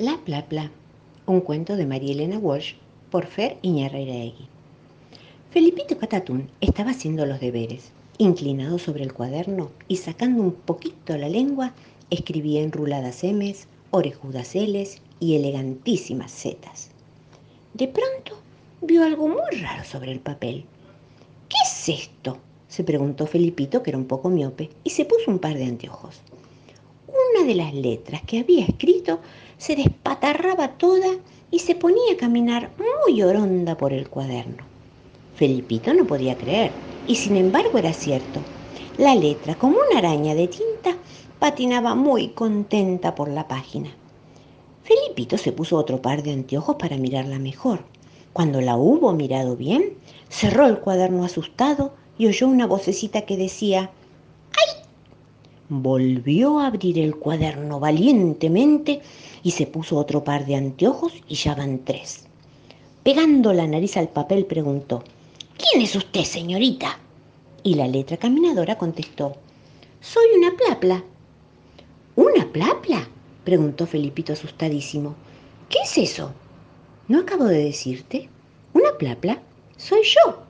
La Plapla, un cuento de María Elena Walsh por Fer Iñarreiraegui. Felipito Catatún estaba haciendo los deberes. Inclinado sobre el cuaderno y sacando un poquito la lengua, escribía enruladas M's, orejudas L's y elegantísimas Z's. De pronto vio algo muy raro sobre el papel. ¿Qué es esto? se preguntó Felipito, que era un poco miope, y se puso un par de anteojos. De las letras que había escrito se despatarraba toda y se ponía a caminar muy oronda por el cuaderno. Felipito no podía creer, y sin embargo era cierto. La letra, como una araña de tinta, patinaba muy contenta por la página. Felipito se puso otro par de anteojos para mirarla mejor. Cuando la hubo mirado bien, cerró el cuaderno asustado y oyó una vocecita que decía. Volvió a abrir el cuaderno valientemente y se puso otro par de anteojos y ya van tres. Pegando la nariz al papel preguntó, ¿Quién es usted, señorita? Y la letra caminadora contestó, Soy una plapla. ¿Una plapla? preguntó Felipito asustadísimo. ¿Qué es eso? ¿No acabo de decirte? ¿Una plapla? Soy yo.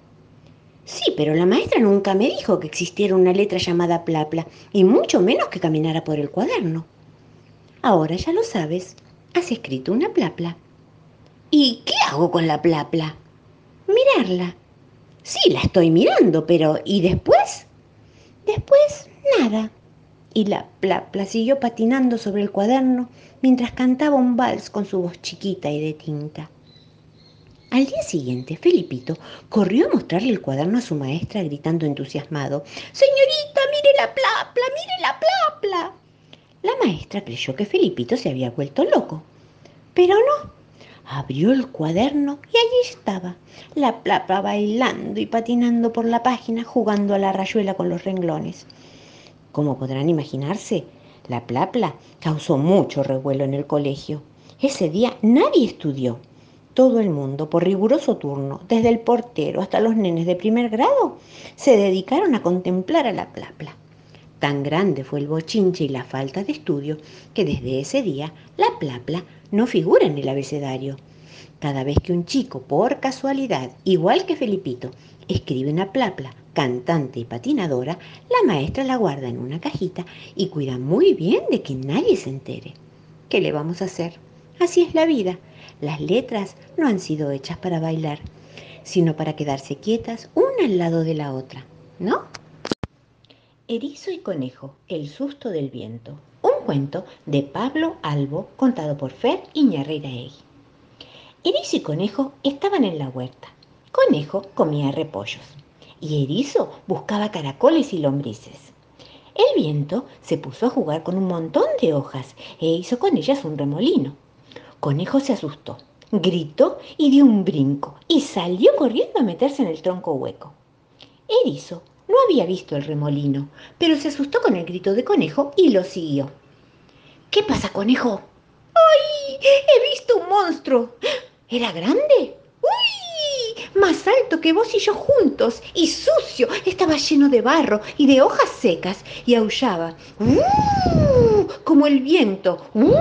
Sí, pero la maestra nunca me dijo que existiera una letra llamada plapla, y mucho menos que caminara por el cuaderno. Ahora ya lo sabes, has escrito una plapla. ¿Y qué hago con la plapla? Mirarla. Sí, la estoy mirando, pero ¿y después? Después, nada. Y la plapla siguió patinando sobre el cuaderno mientras cantaba un vals con su voz chiquita y de tinta. Al día siguiente, Felipito corrió a mostrarle el cuaderno a su maestra gritando entusiasmado, Señorita, mire la plapla, mire la plapla. La maestra creyó que Felipito se había vuelto loco, pero no. Abrió el cuaderno y allí estaba, la plapla bailando y patinando por la página, jugando a la rayuela con los renglones. Como podrán imaginarse, la plapla causó mucho revuelo en el colegio. Ese día nadie estudió. Todo el mundo, por riguroso turno, desde el portero hasta los nenes de primer grado, se dedicaron a contemplar a la plapla. Tan grande fue el bochinche y la falta de estudio que desde ese día la plapla no figura en el abecedario. Cada vez que un chico, por casualidad, igual que Felipito, escribe una plapla, cantante y patinadora, la maestra la guarda en una cajita y cuida muy bien de que nadie se entere. ¿Qué le vamos a hacer? Así es la vida. Las letras no han sido hechas para bailar, sino para quedarse quietas una al lado de la otra, ¿no? Erizo y Conejo, el susto del viento. Un cuento de Pablo Albo contado por Fer Iñarreiraegui. Erizo y Conejo estaban en la huerta. Conejo comía repollos y Erizo buscaba caracoles y lombrices. El viento se puso a jugar con un montón de hojas e hizo con ellas un remolino. Conejo se asustó, gritó y dio un brinco y salió corriendo a meterse en el tronco hueco. Erizo no había visto el remolino, pero se asustó con el grito de conejo y lo siguió. ¿Qué pasa, conejo? ¡Ay! He visto un monstruo. ¿Era grande? ¡Uy! Más alto que vos y yo juntos, y sucio. Estaba lleno de barro y de hojas secas, y aullaba. ¡Uh! Como el viento. ¡Uh!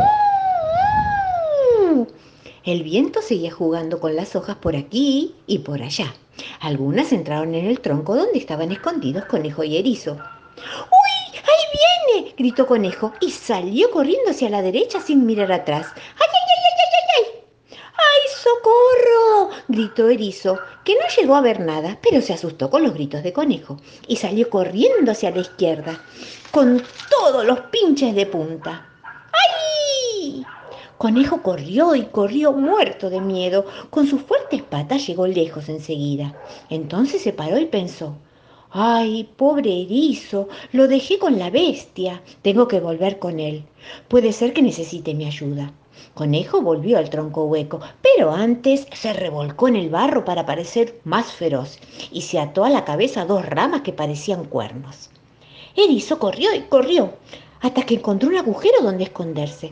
El viento seguía jugando con las hojas por aquí y por allá. Algunas entraron en el tronco donde estaban escondidos Conejo y Erizo. ¡Uy! ¡Ahí viene! gritó Conejo y salió corriendo hacia la derecha sin mirar atrás. ¡Ay, ay, ay, ay, ay, ay! ¡Ay, socorro! gritó Erizo, que no llegó a ver nada, pero se asustó con los gritos de Conejo y salió corriendo hacia la izquierda, con todos los pinches de punta. Conejo corrió y corrió muerto de miedo. Con sus fuertes patas llegó lejos enseguida. Entonces se paró y pensó, Ay, pobre erizo, lo dejé con la bestia. Tengo que volver con él. Puede ser que necesite mi ayuda. Conejo volvió al tronco hueco, pero antes se revolcó en el barro para parecer más feroz y se ató a la cabeza dos ramas que parecían cuernos. Erizo corrió y corrió hasta que encontró un agujero donde esconderse.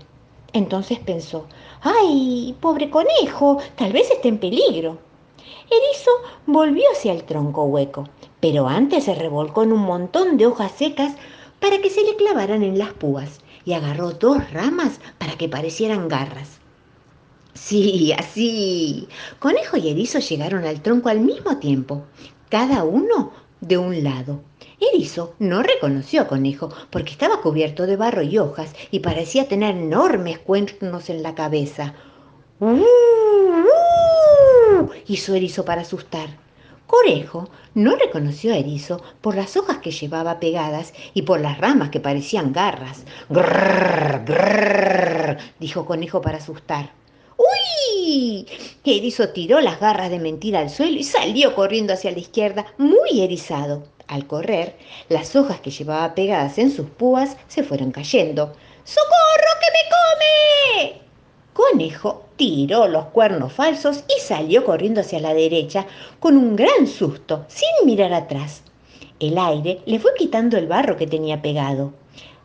Entonces pensó, ¡ay, pobre conejo! Tal vez esté en peligro. Erizo volvió hacia el tronco hueco, pero antes se revolcó en un montón de hojas secas para que se le clavaran en las púas y agarró dos ramas para que parecieran garras. Sí, así. Conejo y erizo llegaron al tronco al mismo tiempo, cada uno de un lado. Erizo no reconoció a Conejo porque estaba cubierto de barro y hojas y parecía tener enormes cuernos en la cabeza. ¡Uh! ¡Uh! hizo Erizo para asustar. Conejo no reconoció a Erizo por las hojas que llevaba pegadas y por las ramas que parecían garras. ¡Grrr! ¡Grrr! dijo Conejo para asustar. ¡Uy! Erizo tiró las garras de mentira al suelo y salió corriendo hacia la izquierda, muy erizado. Al correr, las hojas que llevaba pegadas en sus púas se fueron cayendo. ¡Socorro que me come! Conejo tiró los cuernos falsos y salió corriendo hacia la derecha con un gran susto, sin mirar atrás. El aire le fue quitando el barro que tenía pegado.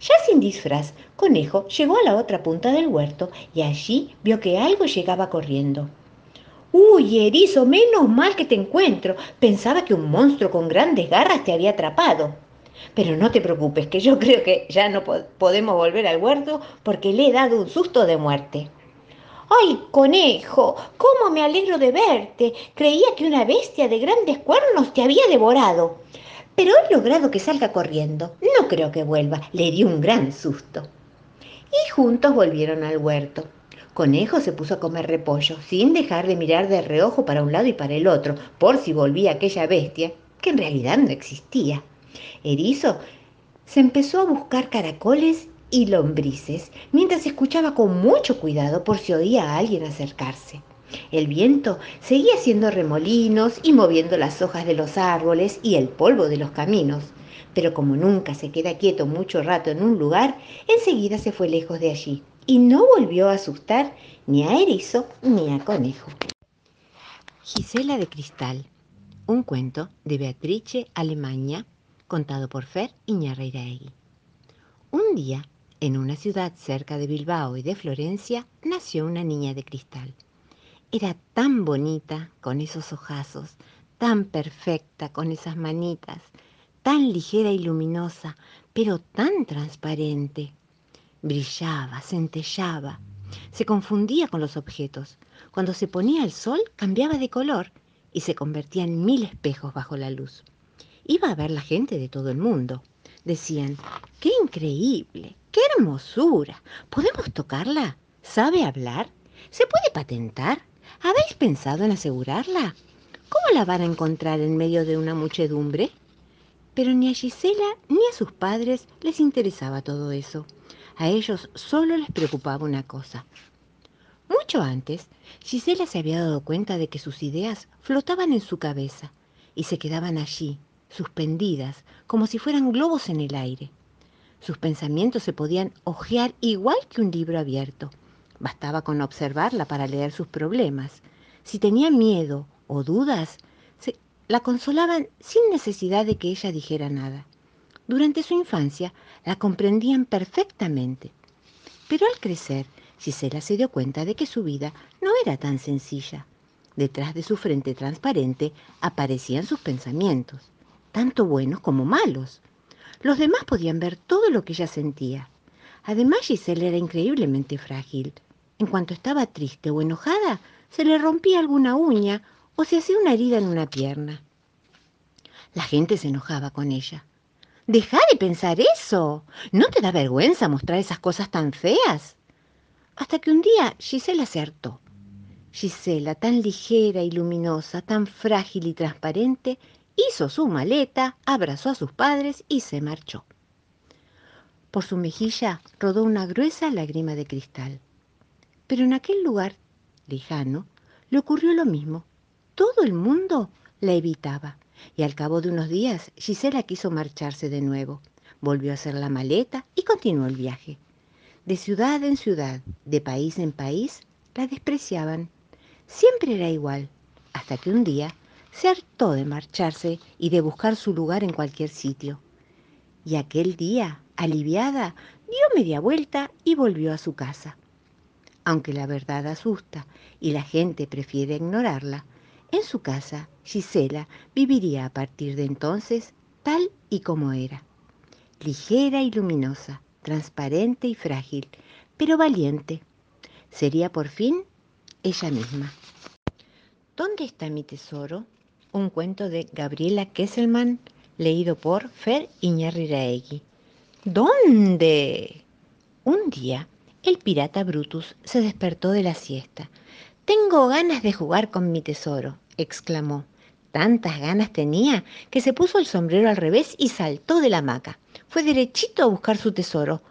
Ya sin disfraz, Conejo llegó a la otra punta del huerto y allí vio que algo llegaba corriendo. Uy, erizo, menos mal que te encuentro. Pensaba que un monstruo con grandes garras te había atrapado. Pero no te preocupes, que yo creo que ya no podemos volver al huerto porque le he dado un susto de muerte. ¡Ay, conejo! ¿Cómo me alegro de verte? Creía que una bestia de grandes cuernos te había devorado. Pero he logrado que salga corriendo. No creo que vuelva. Le di un gran susto. Y juntos volvieron al huerto. Conejo se puso a comer repollo, sin dejar de mirar de reojo para un lado y para el otro, por si volvía aquella bestia, que en realidad no existía. Erizo se empezó a buscar caracoles y lombrices, mientras escuchaba con mucho cuidado por si oía a alguien acercarse. El viento seguía haciendo remolinos y moviendo las hojas de los árboles y el polvo de los caminos, pero como nunca se queda quieto mucho rato en un lugar, enseguida se fue lejos de allí y no volvió a asustar ni a erizo ni a conejo. Gisela de Cristal, un cuento de Beatrice Alemania, contado por Fer Iñarreiraegui. Un día, en una ciudad cerca de Bilbao y de Florencia, nació una niña de cristal. Era tan bonita con esos ojazos, tan perfecta con esas manitas, tan ligera y luminosa, pero tan transparente. Brillaba, centellaba, se confundía con los objetos. Cuando se ponía el sol cambiaba de color y se convertía en mil espejos bajo la luz. Iba a ver la gente de todo el mundo. Decían, ¡qué increíble! ¡Qué hermosura! ¿Podemos tocarla? ¿Sabe hablar? ¿Se puede patentar? ¿Habéis pensado en asegurarla? ¿Cómo la van a encontrar en medio de una muchedumbre? Pero ni a Gisela ni a sus padres les interesaba todo eso. A ellos solo les preocupaba una cosa. Mucho antes, Gisela se había dado cuenta de que sus ideas flotaban en su cabeza y se quedaban allí, suspendidas, como si fueran globos en el aire. Sus pensamientos se podían hojear igual que un libro abierto. Bastaba con observarla para leer sus problemas. Si tenía miedo o dudas, se la consolaban sin necesidad de que ella dijera nada. Durante su infancia la comprendían perfectamente. Pero al crecer, Gisela se dio cuenta de que su vida no era tan sencilla. Detrás de su frente transparente aparecían sus pensamientos, tanto buenos como malos. Los demás podían ver todo lo que ella sentía. Además, Gisela era increíblemente frágil. En cuanto estaba triste o enojada, se le rompía alguna uña o se hacía una herida en una pierna. La gente se enojaba con ella. Deja de pensar eso. ¿No te da vergüenza mostrar esas cosas tan feas? Hasta que un día Gisela se hartó. Gisela, tan ligera y luminosa, tan frágil y transparente, hizo su maleta, abrazó a sus padres y se marchó. Por su mejilla rodó una gruesa lágrima de cristal. Pero en aquel lugar lejano le ocurrió lo mismo. Todo el mundo la evitaba y al cabo de unos días Gisela quiso marcharse de nuevo. Volvió a hacer la maleta y continuó el viaje. De ciudad en ciudad, de país en país, la despreciaban. Siempre era igual, hasta que un día se hartó de marcharse y de buscar su lugar en cualquier sitio. Y aquel día, aliviada, dio media vuelta y volvió a su casa aunque la verdad asusta y la gente prefiere ignorarla, en su casa Gisela viviría a partir de entonces tal y como era, ligera y luminosa, transparente y frágil, pero valiente. Sería por fin ella misma. ¿Dónde está mi tesoro? Un cuento de Gabriela Kesselman, leído por Fer Iñarriraegui. ¿Dónde? Un día, el pirata Brutus se despertó de la siesta. Tengo ganas de jugar con mi tesoro, exclamó. Tantas ganas tenía que se puso el sombrero al revés y saltó de la hamaca. Fue derechito a buscar su tesoro,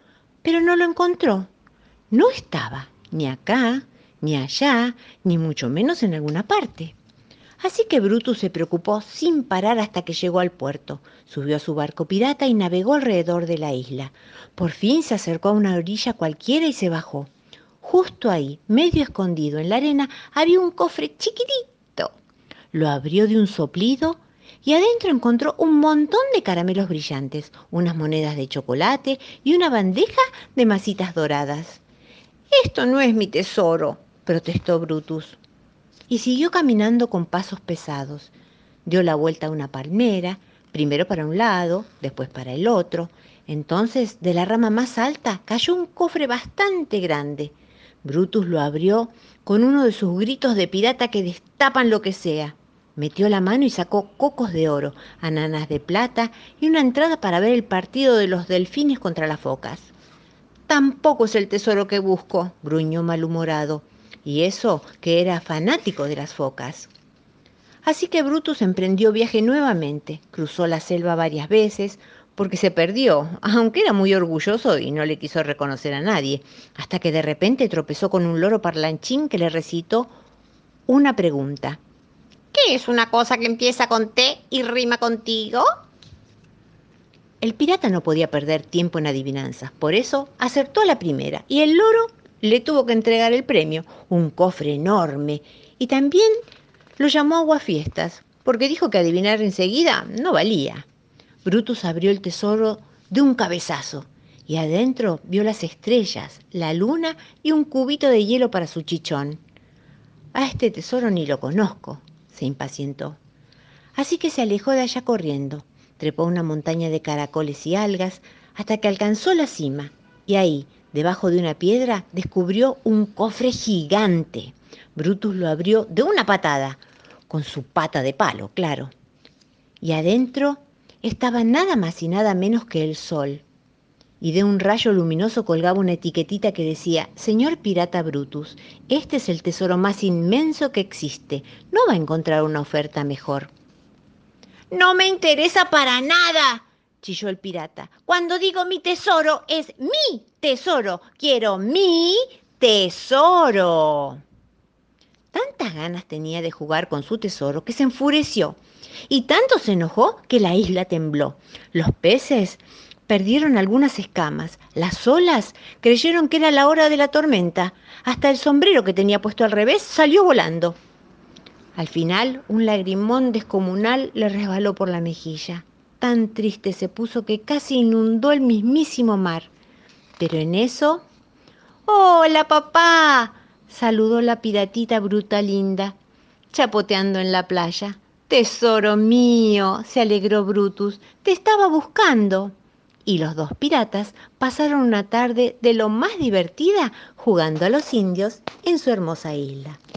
pero no lo encontró. No estaba ni acá, ni allá, ni mucho menos en alguna parte. Así que Brutus se preocupó sin parar hasta que llegó al puerto. Subió a su barco pirata y navegó alrededor de la isla. Por fin se acercó a una orilla cualquiera y se bajó. Justo ahí, medio escondido en la arena, había un cofre chiquitito. Lo abrió de un soplido y adentro encontró un montón de caramelos brillantes, unas monedas de chocolate y una bandeja de masitas doradas. Esto no es mi tesoro, protestó Brutus. Y siguió caminando con pasos pesados. Dio la vuelta a una palmera, primero para un lado, después para el otro. Entonces, de la rama más alta cayó un cofre bastante grande. Brutus lo abrió con uno de sus gritos de pirata que destapan lo que sea. Metió la mano y sacó cocos de oro, ananas de plata y una entrada para ver el partido de los delfines contra las focas. Tampoco es el tesoro que busco, gruñó malhumorado, y eso que era fanático de las focas. Así que Brutus emprendió viaje nuevamente, cruzó la selva varias veces, porque se perdió, aunque era muy orgulloso y no le quiso reconocer a nadie, hasta que de repente tropezó con un loro parlanchín que le recitó una pregunta. ¿Qué es una cosa que empieza con T y rima contigo? El pirata no podía perder tiempo en adivinanzas, por eso acertó la primera y el loro le tuvo que entregar el premio, un cofre enorme, y también lo llamó aguafiestas, porque dijo que adivinar enseguida no valía. Brutus abrió el tesoro de un cabezazo y adentro vio las estrellas, la luna y un cubito de hielo para su chichón. A este tesoro ni lo conozco, se impacientó. Así que se alejó de allá corriendo, trepó una montaña de caracoles y algas hasta que alcanzó la cima y ahí, Debajo de una piedra descubrió un cofre gigante. Brutus lo abrió de una patada, con su pata de palo, claro. Y adentro estaba nada más y nada menos que el sol. Y de un rayo luminoso colgaba una etiquetita que decía, Señor pirata Brutus, este es el tesoro más inmenso que existe. No va a encontrar una oferta mejor. No me interesa para nada, chilló el pirata. Cuando digo mi tesoro, es mi tesoro. Quiero mi tesoro. Tantas ganas tenía de jugar con su tesoro que se enfureció y tanto se enojó que la isla tembló. Los peces perdieron algunas escamas, las olas creyeron que era la hora de la tormenta, hasta el sombrero que tenía puesto al revés salió volando. Al final, un lagrimón descomunal le resbaló por la mejilla tan triste se puso que casi inundó el mismísimo mar. Pero en eso... ¡Hola, papá! saludó la piratita bruta linda, chapoteando en la playa. Tesoro mío, se alegró Brutus, te estaba buscando. Y los dos piratas pasaron una tarde de lo más divertida jugando a los indios en su hermosa isla.